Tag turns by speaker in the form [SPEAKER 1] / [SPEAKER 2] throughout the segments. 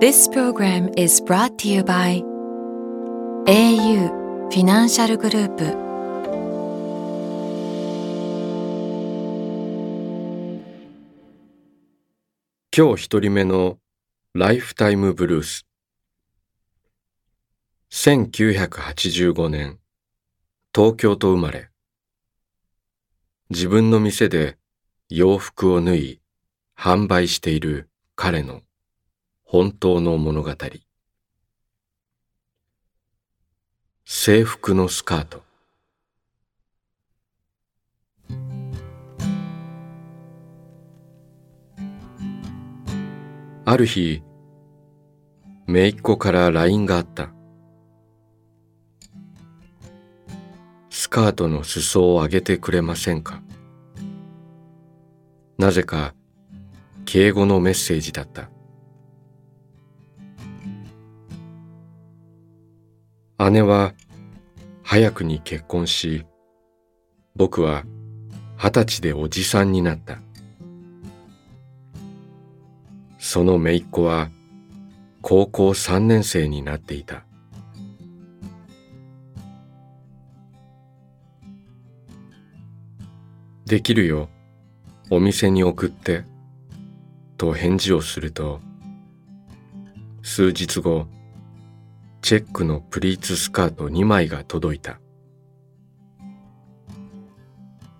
[SPEAKER 1] This program is brought to you by au フィナンシャルグループ
[SPEAKER 2] 今日一人目のライフタイムブルース1985年東京と生まれ自分の店で洋服を縫い販売している彼の本当の物語。制服のスカート。ある日姪っ子から LINE があった。スカートの裾を上げてくれませんか？なぜか敬語のメッセージだった。姉は早くに結婚し僕は二十歳でおじさんになった。その姪っ子は高校三年生になっていた。できるよお店に送ってと返事をすると数日後チェックのプリーツスカート2枚が届いた。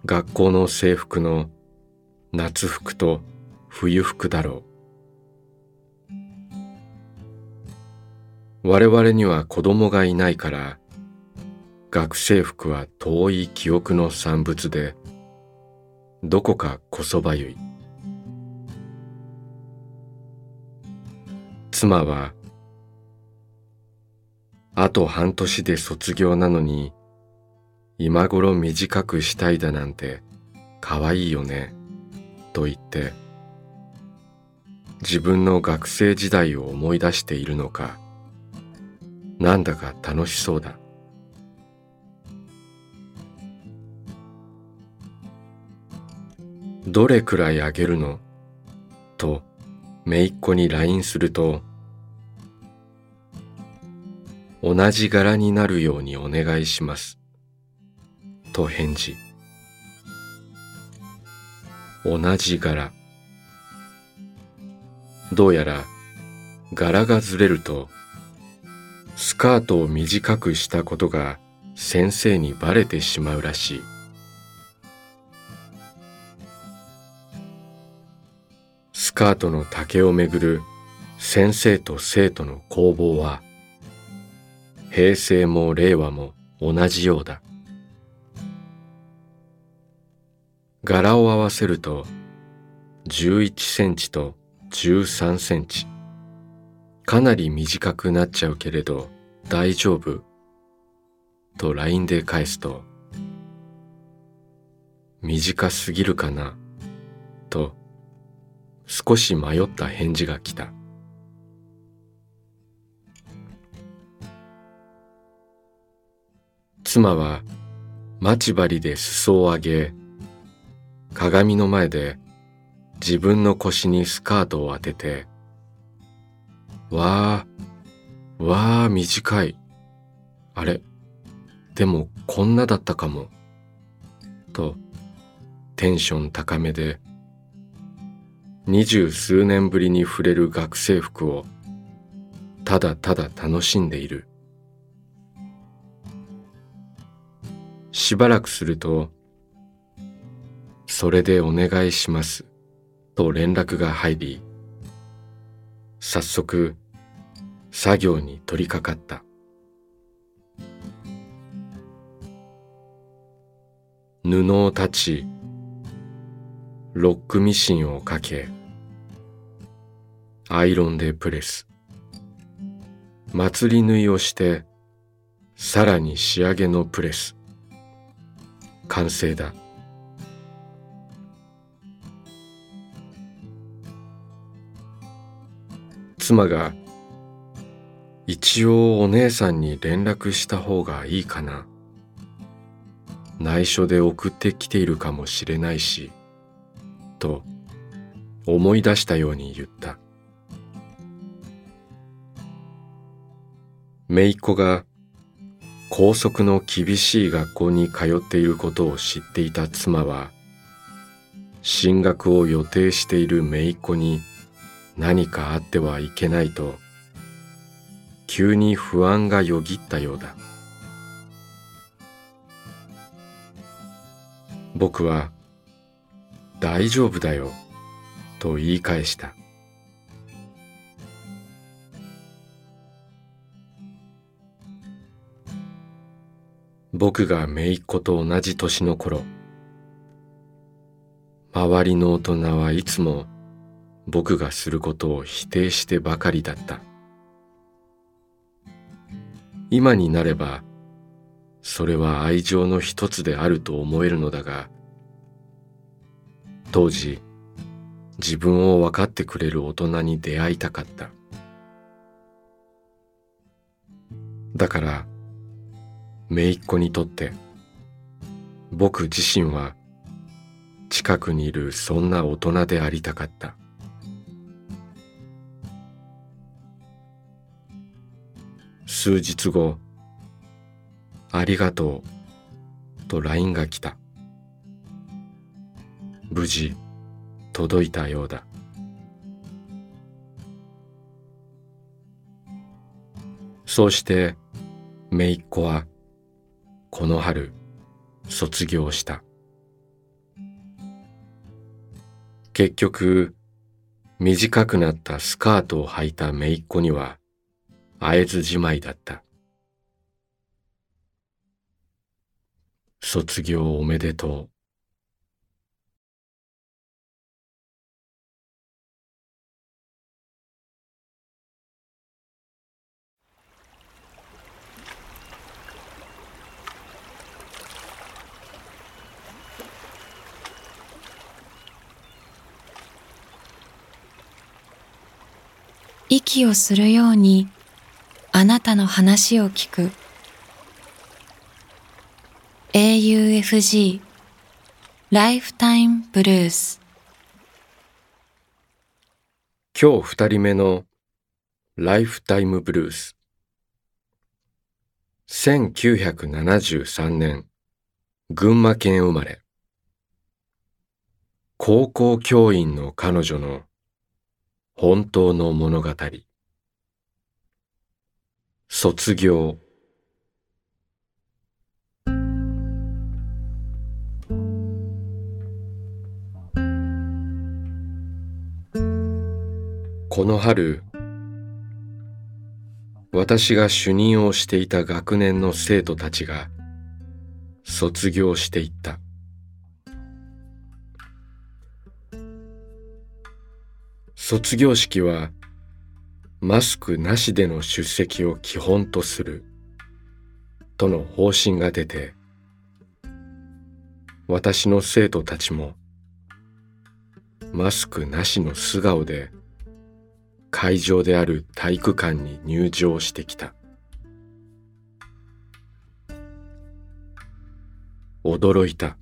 [SPEAKER 2] 学校の制服の夏服と冬服だろう。我々には子供がいないから学生服は遠い記憶の産物でどこかこそばゆい。妻はあと半年で卒業なのに今頃短くしたいだなんて可愛いよねと言って自分の学生時代を思い出しているのかなんだか楽しそうだ。どれくらいあげるの？と姪っ子に LINE すると同じ柄になるようにお願いします。と返事。同じ柄。どうやら柄がずれるとスカートを短くしたことが先生にバレてしまうらしい。スカートの丈をめぐる先生と生徒の攻防は平成も令和も同じようだ。柄を合わせると11センチと13センチ。かなり短くなっちゃうけれど大丈夫と LINE で返すと短すぎるかなと少し迷った返事が来た。妻は待ち針で裾を上げ鏡の前で自分の腰にスカートを当ててわあわあ短い。あれ？でもこんなだったかも。とテンション高めで二十数年ぶりに触れる学生服をただただ楽しんでいる。しばらくすると「それでお願いします」と連絡が入り早速作業に取り掛かった。布を断ちロックミシンをかけアイロンでプレス。祭り縫いをしてさらに仕上げのプレス。完成だ。妻が一応お姉さんに連絡した方がいいかな。内緒で送ってきているかもしれないしと思い出したように言った。姪っ子が校則の厳しい学校に通っていることを知っていた妻は進学を予定している姪っ子に何かあってはいけないと急に不安がよぎったようだ。僕は大丈夫だよと言い返した。僕が姪っ子と同じ年の頃周りの大人はいつも僕がすることを否定してばかりだった。今になればそれは愛情の一つであると思えるのだが当時自分を分かってくれる大人に出会いたかった。だから姪っ子にとって僕自身は近くにいるそんな大人でありたかった。数日後ありがとうと LINE が来た。無事届いたようだ。そうして姪っ子はこの春卒業した。結局短くなったスカートを履いた姪っ子には会えずじまいだった。卒業おめでとう。
[SPEAKER 1] 息をするようにあなたの話を聞く。AUFG ライフタイムブルース
[SPEAKER 2] 今日二人目のライフタイムブルース1973年群馬県生まれ。高校教員の彼女の本当の物語。卒業。この春私が主任をしていた学年の生徒たちが卒業していった。卒業式はマスクなしでの出席を基本とするとの方針が出て私の生徒たちもマスクなしの素顔で会場である体育館に入場してきた。驚いた。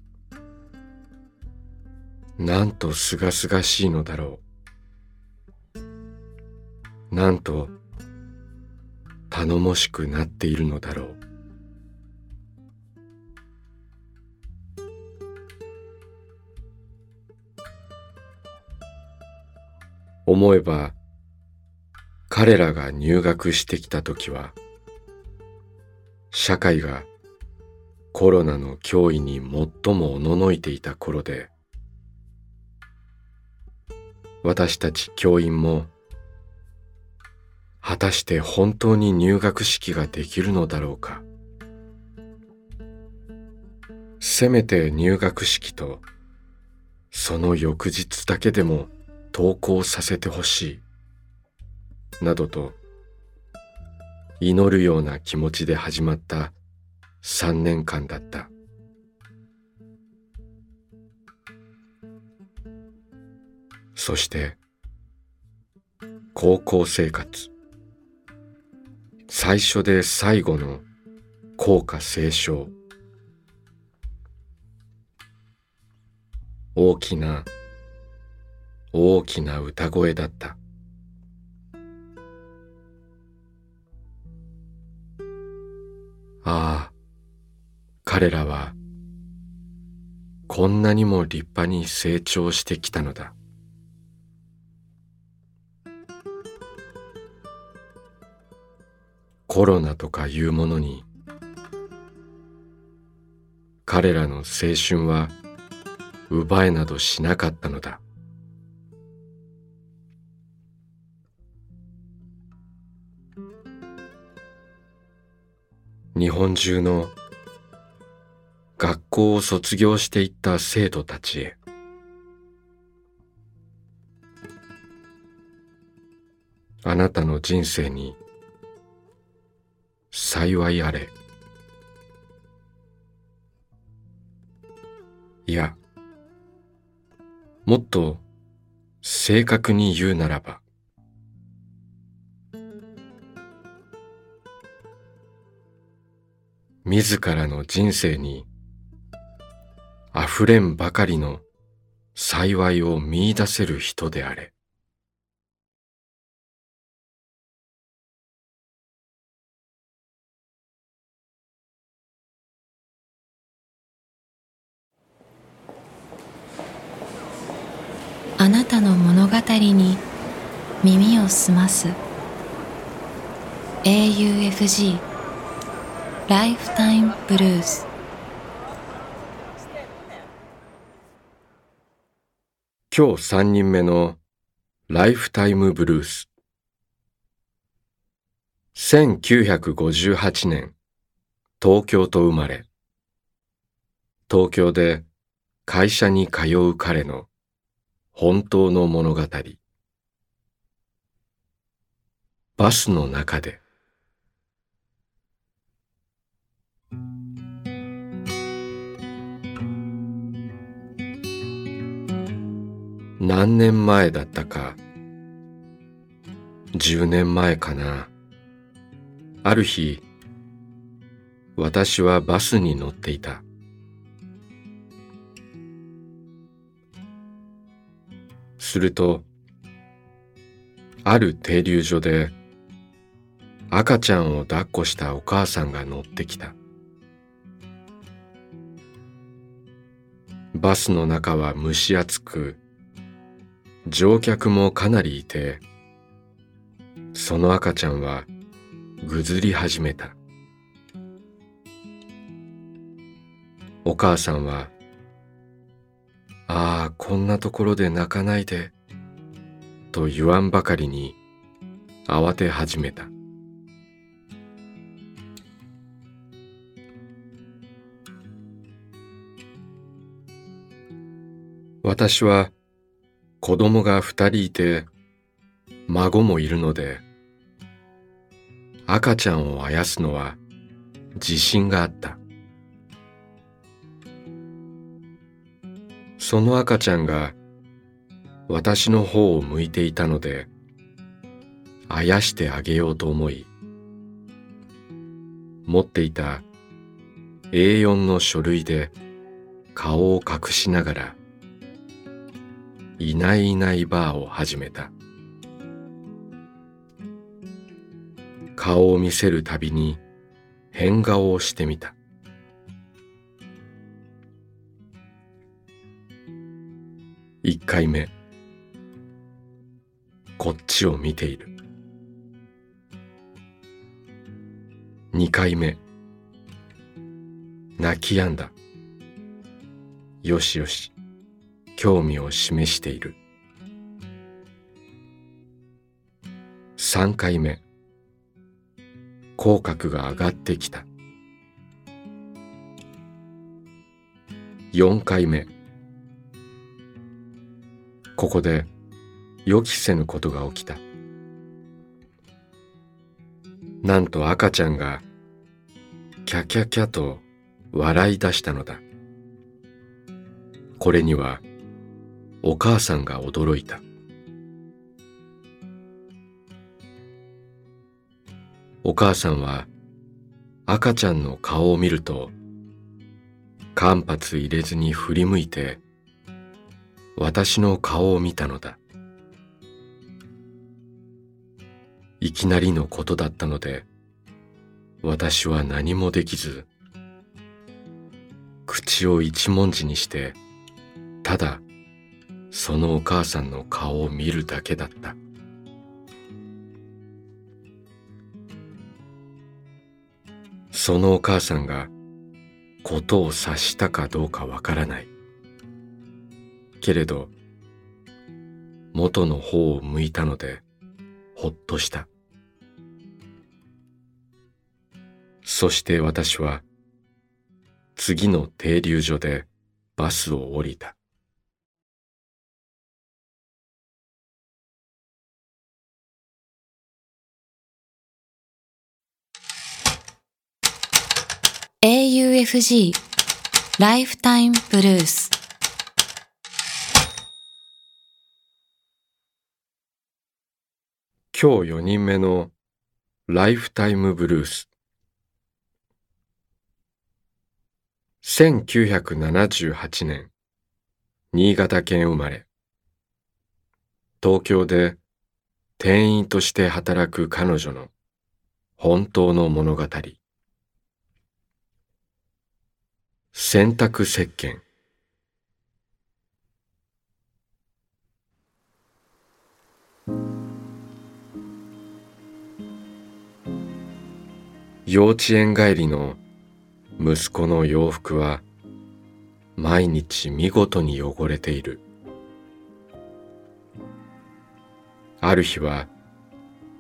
[SPEAKER 2] なんとすがすがしいのだろう。なんと頼もしくなっているのだろう。思えば彼らが入学してきた時は社会がコロナの脅威に最もおののいていた頃で私たち教員も果たして本当に入学式ができるのだろうか。せめて入学式とその翌日だけでも登校させてほしい。などと祈るような気持ちで始まった三年間だった。そして高校生活。最初で最後の校歌斉唱大きな大きな歌声だった。ああ彼らはこんなにも立派に成長してきたのだ。コロナとかいうものに彼らの青春は奪えなどしなかったのだ。日本中の学校を卒業していった生徒たちへ。あなたの人生に幸いあれいやもっと正確に言うならば自らの人生に溢れんばかりの幸いを見出せる人であれ。
[SPEAKER 1] あなたの物語に耳を澄ます。AUFG ライフタイムブルース
[SPEAKER 2] 今日三人目のライフタイムブルース1958年東京と生まれ。東京で会社に通う彼の本当の物語。バスの中で。何年前だったか。10年前かな。ある日私はバスに乗っていた。するとある停留所で赤ちゃんを抱っこしたお母さんが乗ってきた。バスの中は蒸し暑く乗客もかなりいてその赤ちゃんはぐずり始めた。お母さんはああ、こんなところで泣かないで、と言わんばかりに慌て始めた。私は子供が二人いて孫もいるので赤ちゃんをあやすのは自信があった。その赤ちゃんが私の方を向いていたのであやしてあげようと思い持っていた A4 の書類で顔を隠しながらいないいないバーを始めた。顔を見せるたびに変顔をしてみた。一回目。こっちを見ている。二回目。泣き止んだ。よしよし。興味を示している。三回目。口角が上がってきた。四回目。ここで予期せぬことが起きたなんと赤ちゃんがキャキャキャと笑い出したのだ。これにはお母さんが驚いた。お母さんは赤ちゃんの顔を見ると間髪入れずに振り向いて私の顔を見たのだ。いきなりのことだったので私は何もできず口を一文字にしてただそのお母さんの顔を見るだけだったそのお母さんがことを察したかどうかわからないけれど元の方を向いたのでほっとしたそして私は次の停留所でバスを降りた。
[SPEAKER 1] AUFG ライフタイムブルース
[SPEAKER 2] 今日4人目のライフタイムブルース1978年、新潟県生まれ。東京で店員として働く彼女の本当の物語。洗濯石鹸幼稚園帰りの息子の洋服は毎日見事に汚れている。ある日は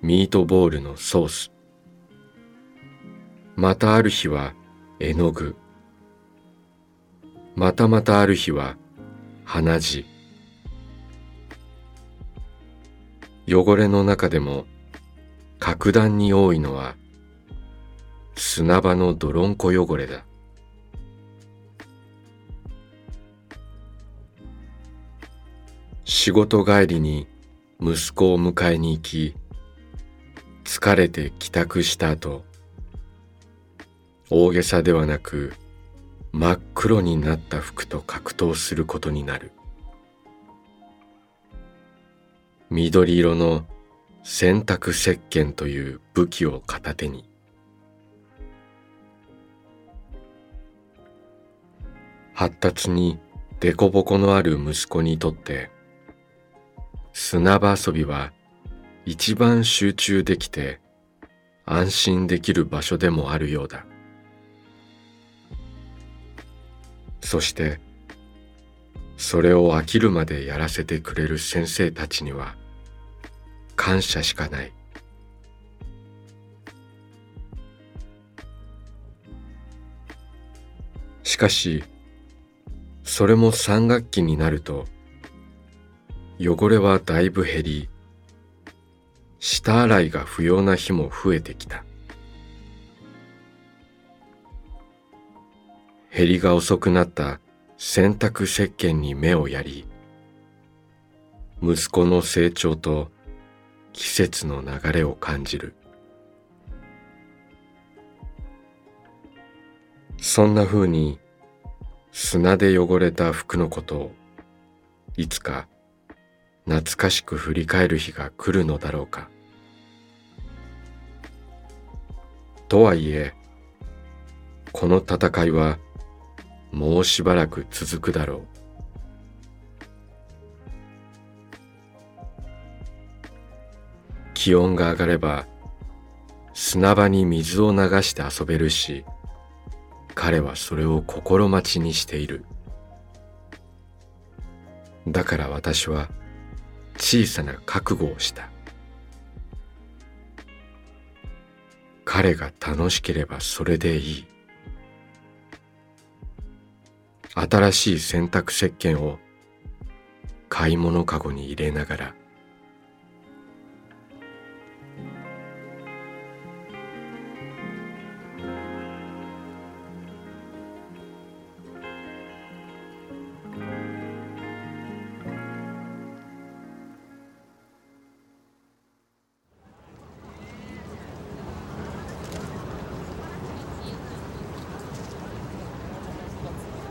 [SPEAKER 2] ミートボールのソース。またある日は絵の具。またまたある日は鼻血。汚れの中でも格段に多いのは砂場の泥んこ汚れだ。仕事帰りに息子を迎えに行き、疲れて帰宅した後、大げさではなく真っ黒になった服と格闘することになる。緑色の洗濯石鹸という武器を片手に、発達に凸凹のある息子にとって砂場遊びは一番集中できて安心できる場所でもあるようだ。そしてそれを飽きるまでやらせてくれる先生たちには感謝しかない。しかしそれも3学期になると汚れはだいぶ減り下洗いが不要な日も増えてきた。減りが遅くなった洗濯石鹸に目をやり息子の成長と季節の流れを感じる。そんな風に砂で汚れた服のことをいつか懐かしく振り返る日が来るのだろうか。とはいえこの戦いはもうしばらく続くだろう。気温が上がれば砂場に水を流して遊べるし彼はそれを心待ちにしている。だから私は小さな覚悟をした。彼が楽しければそれでいい。新しい洗濯石鹸を買い物かごに入れながら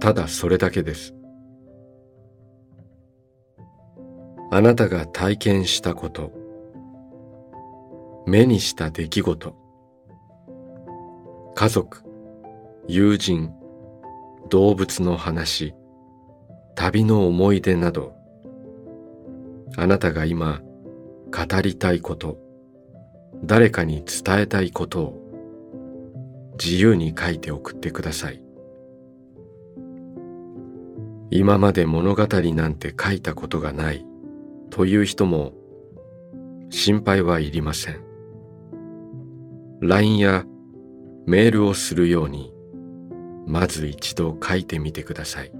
[SPEAKER 2] ただそれだけです。あなたが体験したこと。目にした出来事。家族友人動物の話旅の思い出など。あなたが今語りたいこと。誰かに伝えたいことを。自由に書いて送ってください。今まで物語なんて書いたことがないという人も心配はいりません。LINE やメールをするようにまず一度書いてみてください。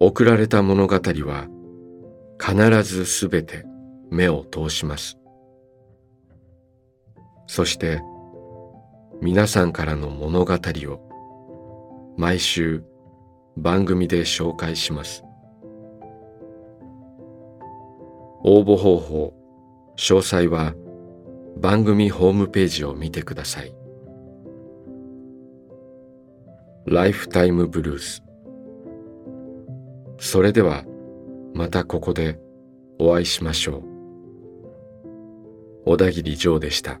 [SPEAKER 2] 送られた物語は必ずすべて目を通します。そして皆さんからの物語を毎週番組で紹介します。応募方法詳細は番組ホームページを見てください。ライフタイムブルース。それではまたここでお会いしましょう。小田切ジョーでした。